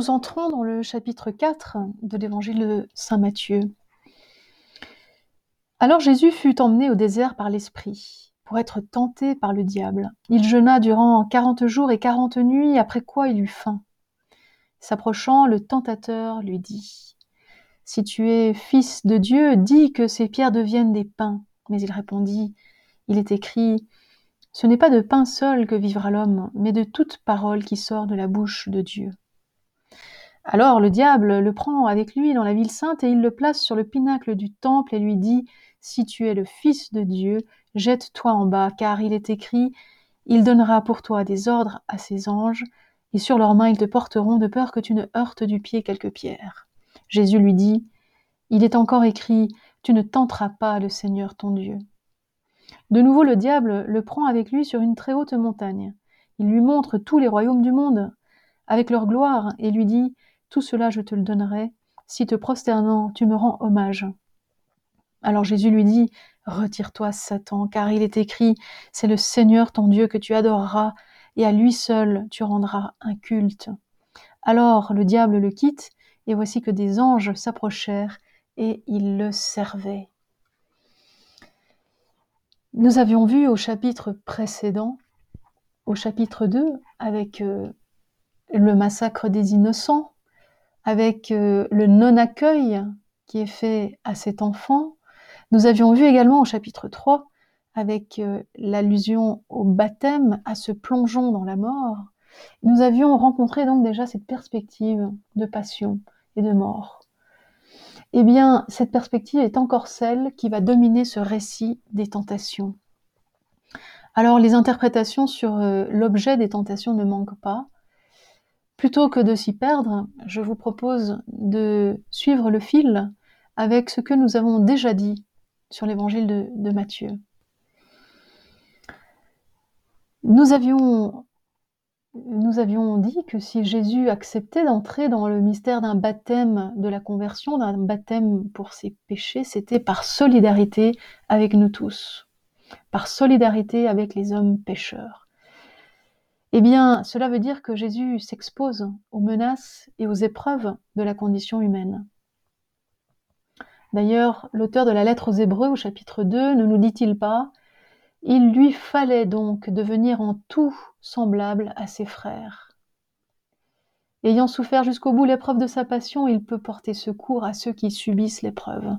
Nous entrons dans le chapitre 4 de l'évangile de Saint Matthieu. Alors Jésus fut emmené au désert par l'Esprit pour être tenté par le diable. Il jeûna durant quarante jours et quarante nuits, après quoi il eut faim. S'approchant, le tentateur lui dit Si tu es fils de Dieu, dis que ces pierres deviennent des pains. Mais il répondit Il est écrit Ce n'est pas de pain seul que vivra l'homme, mais de toute parole qui sort de la bouche de Dieu. Alors le diable le prend avec lui dans la ville sainte et il le place sur le pinacle du temple et lui dit Si tu es le Fils de Dieu, jette-toi en bas, car il est écrit Il donnera pour toi des ordres à ses anges, et sur leurs mains ils te porteront de peur que tu ne heurtes du pied quelque pierre. Jésus lui dit Il est encore écrit Tu ne tenteras pas le Seigneur ton Dieu. De nouveau le diable le prend avec lui sur une très haute montagne. Il lui montre tous les royaumes du monde avec leur gloire et lui dit tout cela je te le donnerai, si te prosternant tu me rends hommage. Alors Jésus lui dit, Retire-toi, Satan, car il est écrit, C'est le Seigneur ton Dieu que tu adoreras, et à lui seul tu rendras un culte. Alors le diable le quitte, et voici que des anges s'approchèrent, et ils le servaient. Nous avions vu au chapitre précédent, au chapitre 2, avec euh, le massacre des innocents, avec euh, le non-accueil qui est fait à cet enfant. Nous avions vu également au chapitre 3 avec euh, l'allusion au baptême, à ce plongeon dans la mort. Nous avions rencontré donc déjà cette perspective de passion et de mort. Eh bien, cette perspective est encore celle qui va dominer ce récit des tentations. Alors, les interprétations sur euh, l'objet des tentations ne manquent pas. Plutôt que de s'y perdre, je vous propose de suivre le fil avec ce que nous avons déjà dit sur l'évangile de, Matthieu. Nous avions, nous avions dit que si Jésus acceptait d'entrer dans le mystère d'un baptême de la conversion, d'un baptême pour ses péchés, c'était par solidarité avec nous tous, par solidarité avec les hommes pécheurs. Eh bien, cela veut dire que Jésus s'expose aux menaces et aux épreuves de la condition humaine. D'ailleurs, l'auteur de la lettre aux Hébreux au chapitre 2 ne nous dit-il pas Il lui fallait donc devenir en tout semblable à ses frères. Ayant souffert jusqu'au bout l'épreuve de sa passion, il peut porter secours à ceux qui subissent l'épreuve.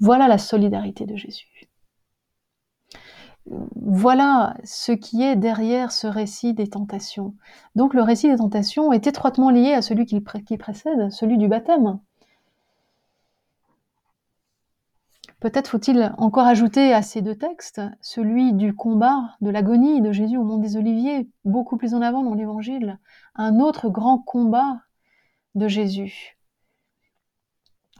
Voilà la solidarité de Jésus voilà ce qui est derrière ce récit des tentations. Donc le récit des tentations est étroitement lié à celui qui, précède, celui du baptême. Peut-être faut-il encore ajouter à ces deux textes celui du combat, de l'agonie de Jésus au mont des Oliviers, beaucoup plus en avant dans l'Évangile, un autre grand combat de Jésus.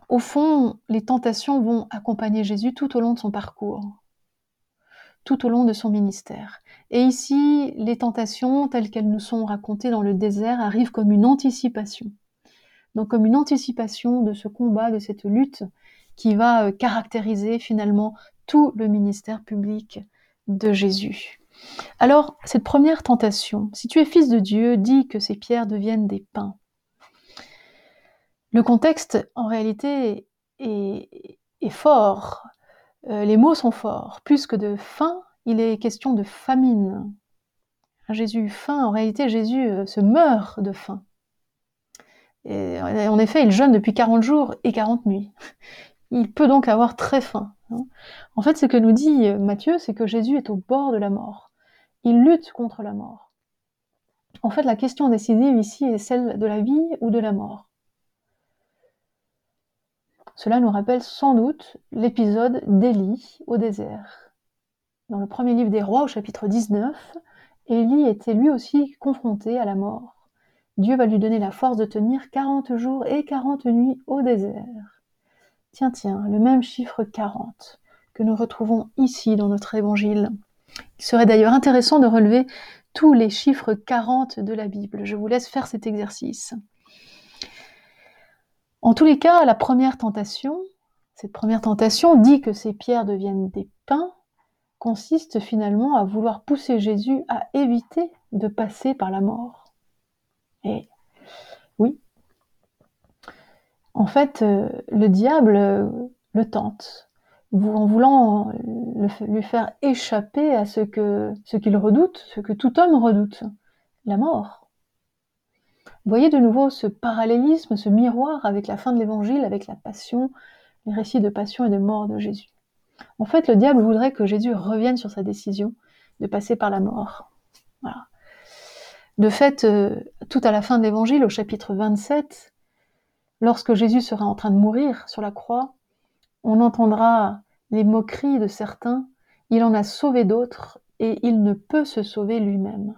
Au fond, les tentations vont accompagner Jésus tout au long de son parcours tout au long de son ministère. Et ici, les tentations telles qu'elles nous sont racontées dans le désert arrivent comme une anticipation. Donc comme une anticipation de ce combat, de cette lutte qui va euh, caractériser finalement tout le ministère public de Jésus. Alors, cette première tentation, si tu es fils de Dieu, dis que ces pierres deviennent des pains. Le contexte, en réalité, est, est fort. Euh, les mots sont forts. Plus que de faim, il est question de famine. Jésus faim. En réalité, Jésus euh, se meurt de faim. Et en effet, il jeûne depuis 40 jours et 40 nuits. Il peut donc avoir très faim. Hein. En fait, ce que nous dit euh, Matthieu, c'est que Jésus est au bord de la mort. Il lutte contre la mort. En fait, la question décisive ici est celle de la vie ou de la mort. Cela nous rappelle sans doute l'épisode d'Élie au désert. Dans le premier livre des rois, au chapitre 19, Élie était lui aussi confronté à la mort. Dieu va lui donner la force de tenir 40 jours et 40 nuits au désert. Tiens, tiens, le même chiffre 40 que nous retrouvons ici dans notre évangile. Il serait d'ailleurs intéressant de relever tous les chiffres 40 de la Bible. Je vous laisse faire cet exercice. En tous les cas, la première tentation, cette première tentation dit que ces pierres deviennent des pains, consiste finalement à vouloir pousser Jésus à éviter de passer par la mort. Et oui, En fait, euh, le diable euh, le tente, en voulant lui faire échapper à ce que ce qu'il redoute, ce que tout homme redoute, la mort. Voyez de nouveau ce parallélisme, ce miroir avec la fin de l'évangile, avec la passion, les récits de passion et de mort de Jésus. En fait, le diable voudrait que Jésus revienne sur sa décision de passer par la mort. De fait, euh, tout à la fin de l'évangile, au chapitre 27, lorsque Jésus sera en train de mourir sur la croix, on entendra les moqueries de certains, il en a sauvé d'autres et il ne peut se sauver lui-même.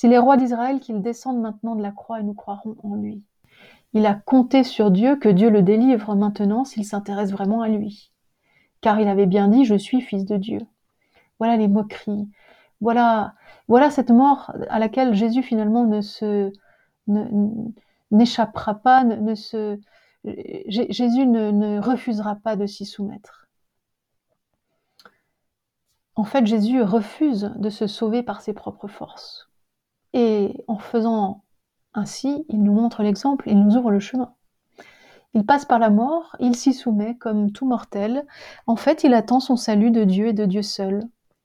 C'est les rois d'Israël qu'ils descendent maintenant de la croix et nous croirons en lui. Il a compté sur Dieu que Dieu le délivre maintenant s'il s'intéresse vraiment à lui. Car il avait bien dit Je suis fils de Dieu. Voilà les moqueries. Voilà, voilà cette mort à laquelle Jésus finalement ne se n'échappera pas, ne, se Jésus ne refusera pas de s'y soumettre. En fait, Jésus refuse de se sauver par ses propres forces. Et en faisant ainsi, il nous montre l'exemple, il nous ouvre le chemin. Il passe par la mort, il s'y soumet comme tout mortel. En fait, il attend son salut de Dieu et de Dieu seul.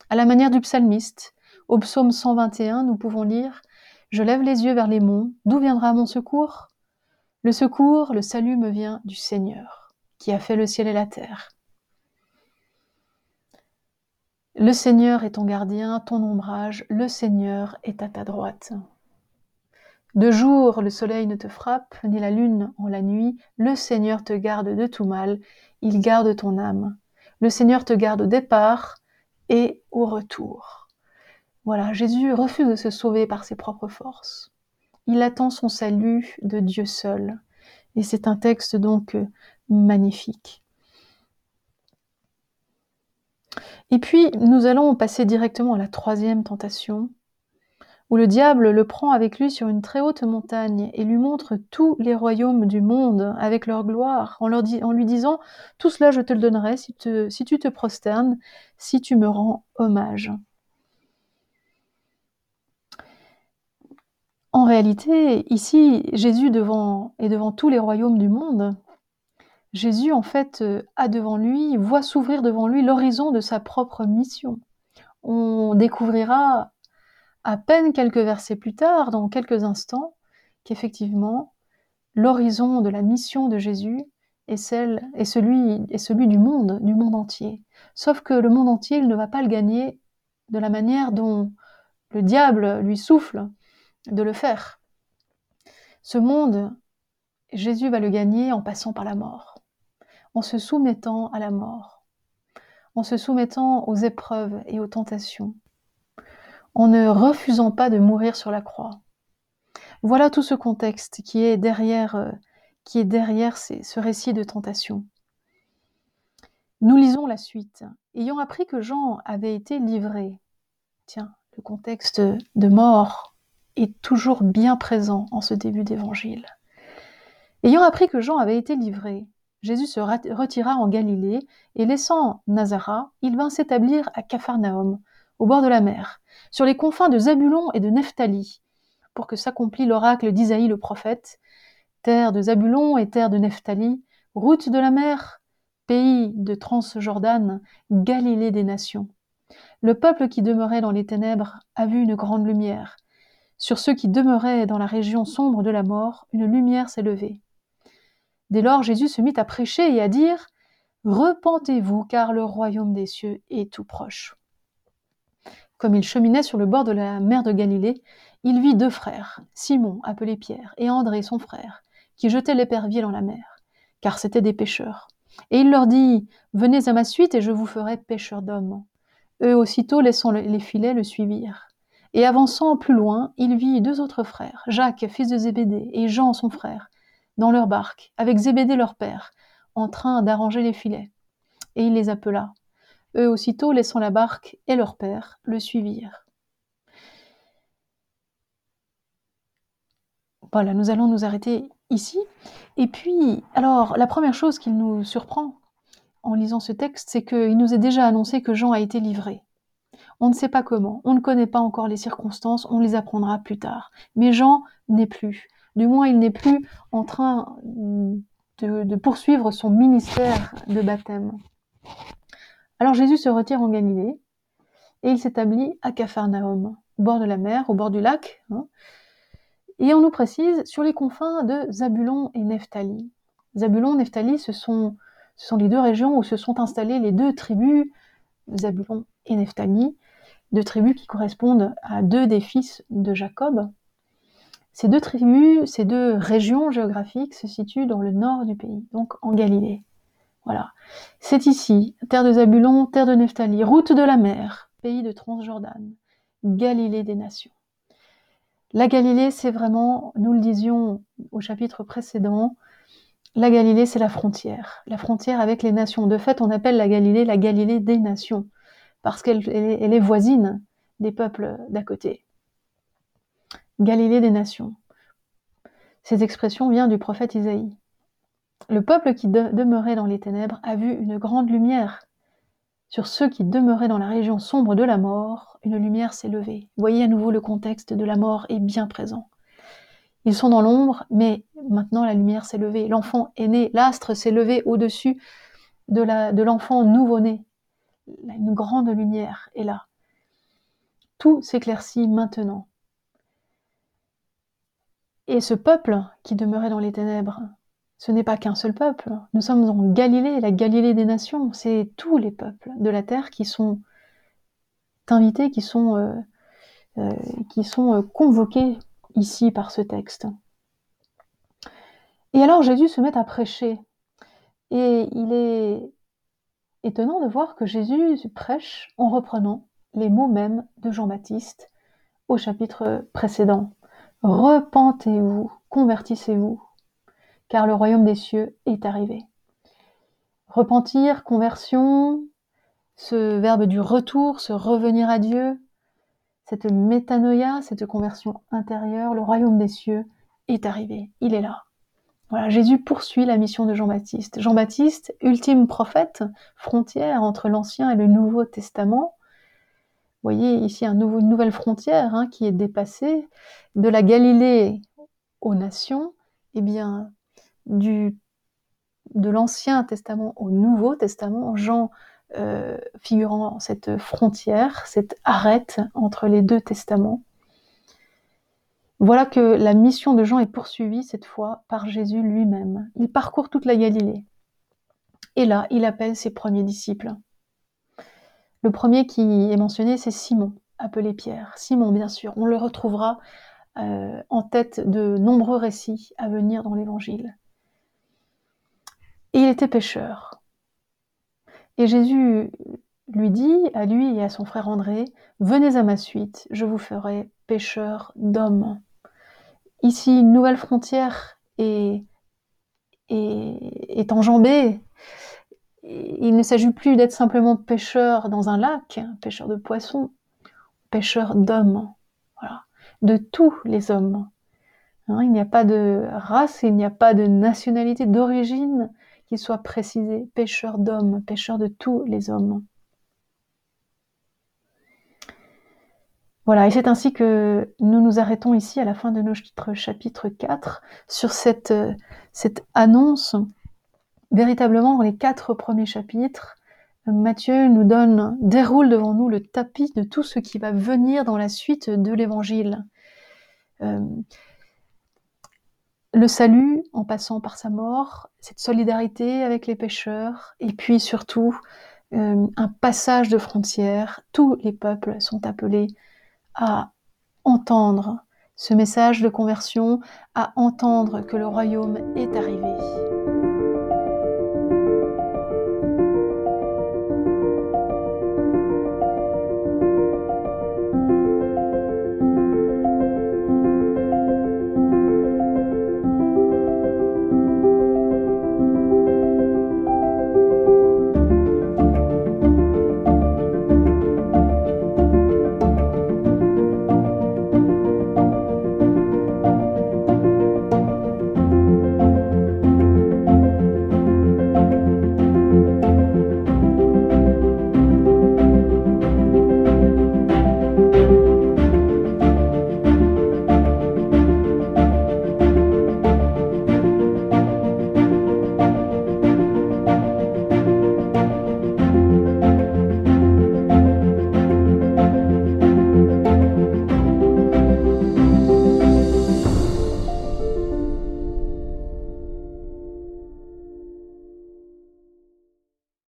À la manière du psalmiste, au psaume 121, nous pouvons lire Je lève les yeux vers les monts, d'où viendra mon secours? Le secours, le salut me vient du Seigneur, qui a fait le ciel et la terre. Le Seigneur est ton gardien, ton ombrage, le Seigneur est à ta droite. De jour le soleil ne te frappe, ni la lune en la nuit, le Seigneur te garde de tout mal, il garde ton âme. Le Seigneur te garde au départ et au retour. Voilà, Jésus refuse de se sauver par ses propres forces. Il attend son salut de Dieu seul. Et c'est un texte donc euh, magnifique. Et puis, nous allons passer directement à la troisième tentation, où le diable le prend avec lui sur une très haute montagne et lui montre tous les royaumes du monde avec leur gloire, en, lui disant Tout cela je te le donnerai si, tu te prosternes, si tu me rends hommage. En réalité, ici, Jésus est devant tous les royaumes du monde. Jésus, en fait, a devant lui, voit s'ouvrir devant lui l'horizon de sa propre mission. On découvrira à peine quelques versets plus tard, dans quelques instants, qu'effectivement, l'horizon de la mission de Jésus est, celle, est, celui, est celui du monde, du monde entier. Sauf que le monde entier, il ne va pas le gagner de la manière dont le diable lui souffle de le faire. Ce monde, Jésus va le gagner en passant par la mort, en se soumettant à la mort, en se soumettant aux épreuves et aux tentations, en ne refusant pas de mourir sur la croix. Voilà tout ce contexte qui est derrière, euh, ce récit de tentation. Nous lisons la suite. Ayant appris que Jean avait été livré, tiens, le contexte de mort est toujours bien présent en ce début d'évangile. Ayant appris que Jean avait été livré, Jésus se retira en Galilée et laissant Nazareth, il vint s'établir à Capharnaüm, au bord de la mer, sur les confins de Zabulon et de Nephtali, pour que s'accomplît l'oracle d'Isaïe le prophète, terre de Zabulon et terre de Nephtali, route de la mer, pays de Transjordan, Galilée des nations. Le peuple qui demeurait dans les ténèbres a vu une grande lumière. Sur ceux qui demeuraient dans la région sombre de la mort, une lumière s'est levée. Dès lors, Jésus se mit à prêcher et à dire Repentez-vous, car le royaume des cieux est tout proche. Comme il cheminait sur le bord de la mer de Galilée, il vit deux frères, Simon, appelé Pierre, et André, son frère, qui jetaient l'épervier dans la mer, car c'étaient des pêcheurs. Et il leur dit Venez à ma suite, et je vous ferai pêcheurs d'hommes. Eux aussitôt, laissant les filets, le suivirent. Et avançant plus loin, il vit deux autres frères, Jacques, fils de Zébédée, et Jean, son frère, dans leur barque, avec Zébédée leur père, en train d'arranger les filets. Et il les appela. Eux aussitôt, laissant la barque et leur père, le suivirent. Voilà, nous allons nous arrêter ici. Et puis, alors, la première chose qui nous surprend en lisant ce texte, c'est qu'il nous est déjà annoncé que Jean a été livré. On ne sait pas comment, on ne connaît pas encore les circonstances, on les apprendra plus tard. Mais Jean n'est plus. Du moins, il n'est plus en train de, poursuivre son ministère de baptême. Alors Jésus se retire en Galilée et il s'établit à Capharnaüm, au bord de la mer, au bord du lac. Hein. et on nous précise sur les confins de Zabulon et Nephtali. Zabulon, Nephtali, ce ce sont les deux régions où se sont installées les deux tribus, Zabulon et Nephtali, deux tribus qui correspondent à deux des fils de Jacob. Ces deux tribus, ces deux régions géographiques se situent dans le nord du pays, donc en Galilée. Voilà. C'est ici, terre de Zabulon, terre de Nephtali, route de la mer, pays de Transjordan, Galilée des nations. La Galilée, c'est vraiment, nous le disions au chapitre précédent, la Galilée, c'est la frontière, la frontière avec les nations. De fait, on appelle la Galilée la Galilée des nations, parce qu'elle est voisine des peuples d'à côté. Galilée des nations. Cette expression vient du prophète Isaïe. Le peuple qui demeurait dans les ténèbres a vu une grande lumière. Sur ceux qui demeuraient dans la région sombre de la mort, une lumière s'est levée. Voyez à nouveau le contexte de la mort est bien présent. Ils sont dans l'ombre, mais maintenant la lumière s'est levée. L'enfant est né, l'astre s'est levé au-dessus de l'enfant nouveau-né. Une grande lumière est là. Tout s'éclaircit maintenant. Et ce peuple qui demeurait dans les ténèbres, ce n'est pas qu'un seul peuple. Nous sommes en Galilée, la Galilée des nations. C'est tous les peuples de la terre qui sont invités, qui sont, euh, euh, euh, convoqués ici par ce texte. Et alors Jésus se met à prêcher. Et il est étonnant de voir que Jésus prêche en reprenant les mots mêmes de Jean-Baptiste au chapitre précédent. Repentez-vous, convertissez-vous, car le royaume des cieux est arrivé. Repentir, conversion, ce verbe du retour, se revenir à Dieu, cette métanoïa, cette conversion intérieure, le royaume des cieux est arrivé, il est là. Voilà, Jésus poursuit la mission de Jean-Baptiste. Jean-Baptiste, ultime prophète, frontière entre l'Ancien et le Nouveau Testament. Vous voyez ici une nouvelle frontière hein, qui est dépassée de la Galilée aux nations, et eh bien du, de l'Ancien Testament au Nouveau Testament, Jean euh, figurant cette frontière, cette arête entre les deux testaments. Voilà que la mission de Jean est poursuivie cette fois par Jésus lui-même. Il parcourt toute la Galilée. Et là, il appelle ses premiers disciples. Le premier qui est mentionné, c'est Simon, appelé Pierre. Simon, bien sûr, on le retrouvera euh, en tête de nombreux récits à venir dans l'Évangile. Et il était pécheur. Et Jésus lui dit à lui et à son frère André, Venez à ma suite, je vous ferai pécheur d'hommes. Ici, une nouvelle frontière est enjambée. Il ne s'agit plus d'être simplement pêcheur dans un lac, pêcheur de poissons, pêcheur d'hommes, voilà, de tous les hommes. Hein, il n'y a pas de race, il n'y a pas de nationalité, d'origine, qu'il soit précisé, pécheur d'hommes, pécheur de tous les hommes. Voilà, et c'est ainsi que nous nous arrêtons ici à la fin de notre chapitre 4 sur cette annonce. Véritablement, dans les quatre premiers chapitres, Matthieu nous donne, déroule devant nous le tapis de tout ce qui va venir dans la suite de l'évangile. Euh, le salut en passant par sa mort, cette solidarité avec les pécheurs, et puis surtout euh, un passage de frontières. Tous les peuples sont appelés à entendre ce message de conversion, à entendre que le royaume est arrivé.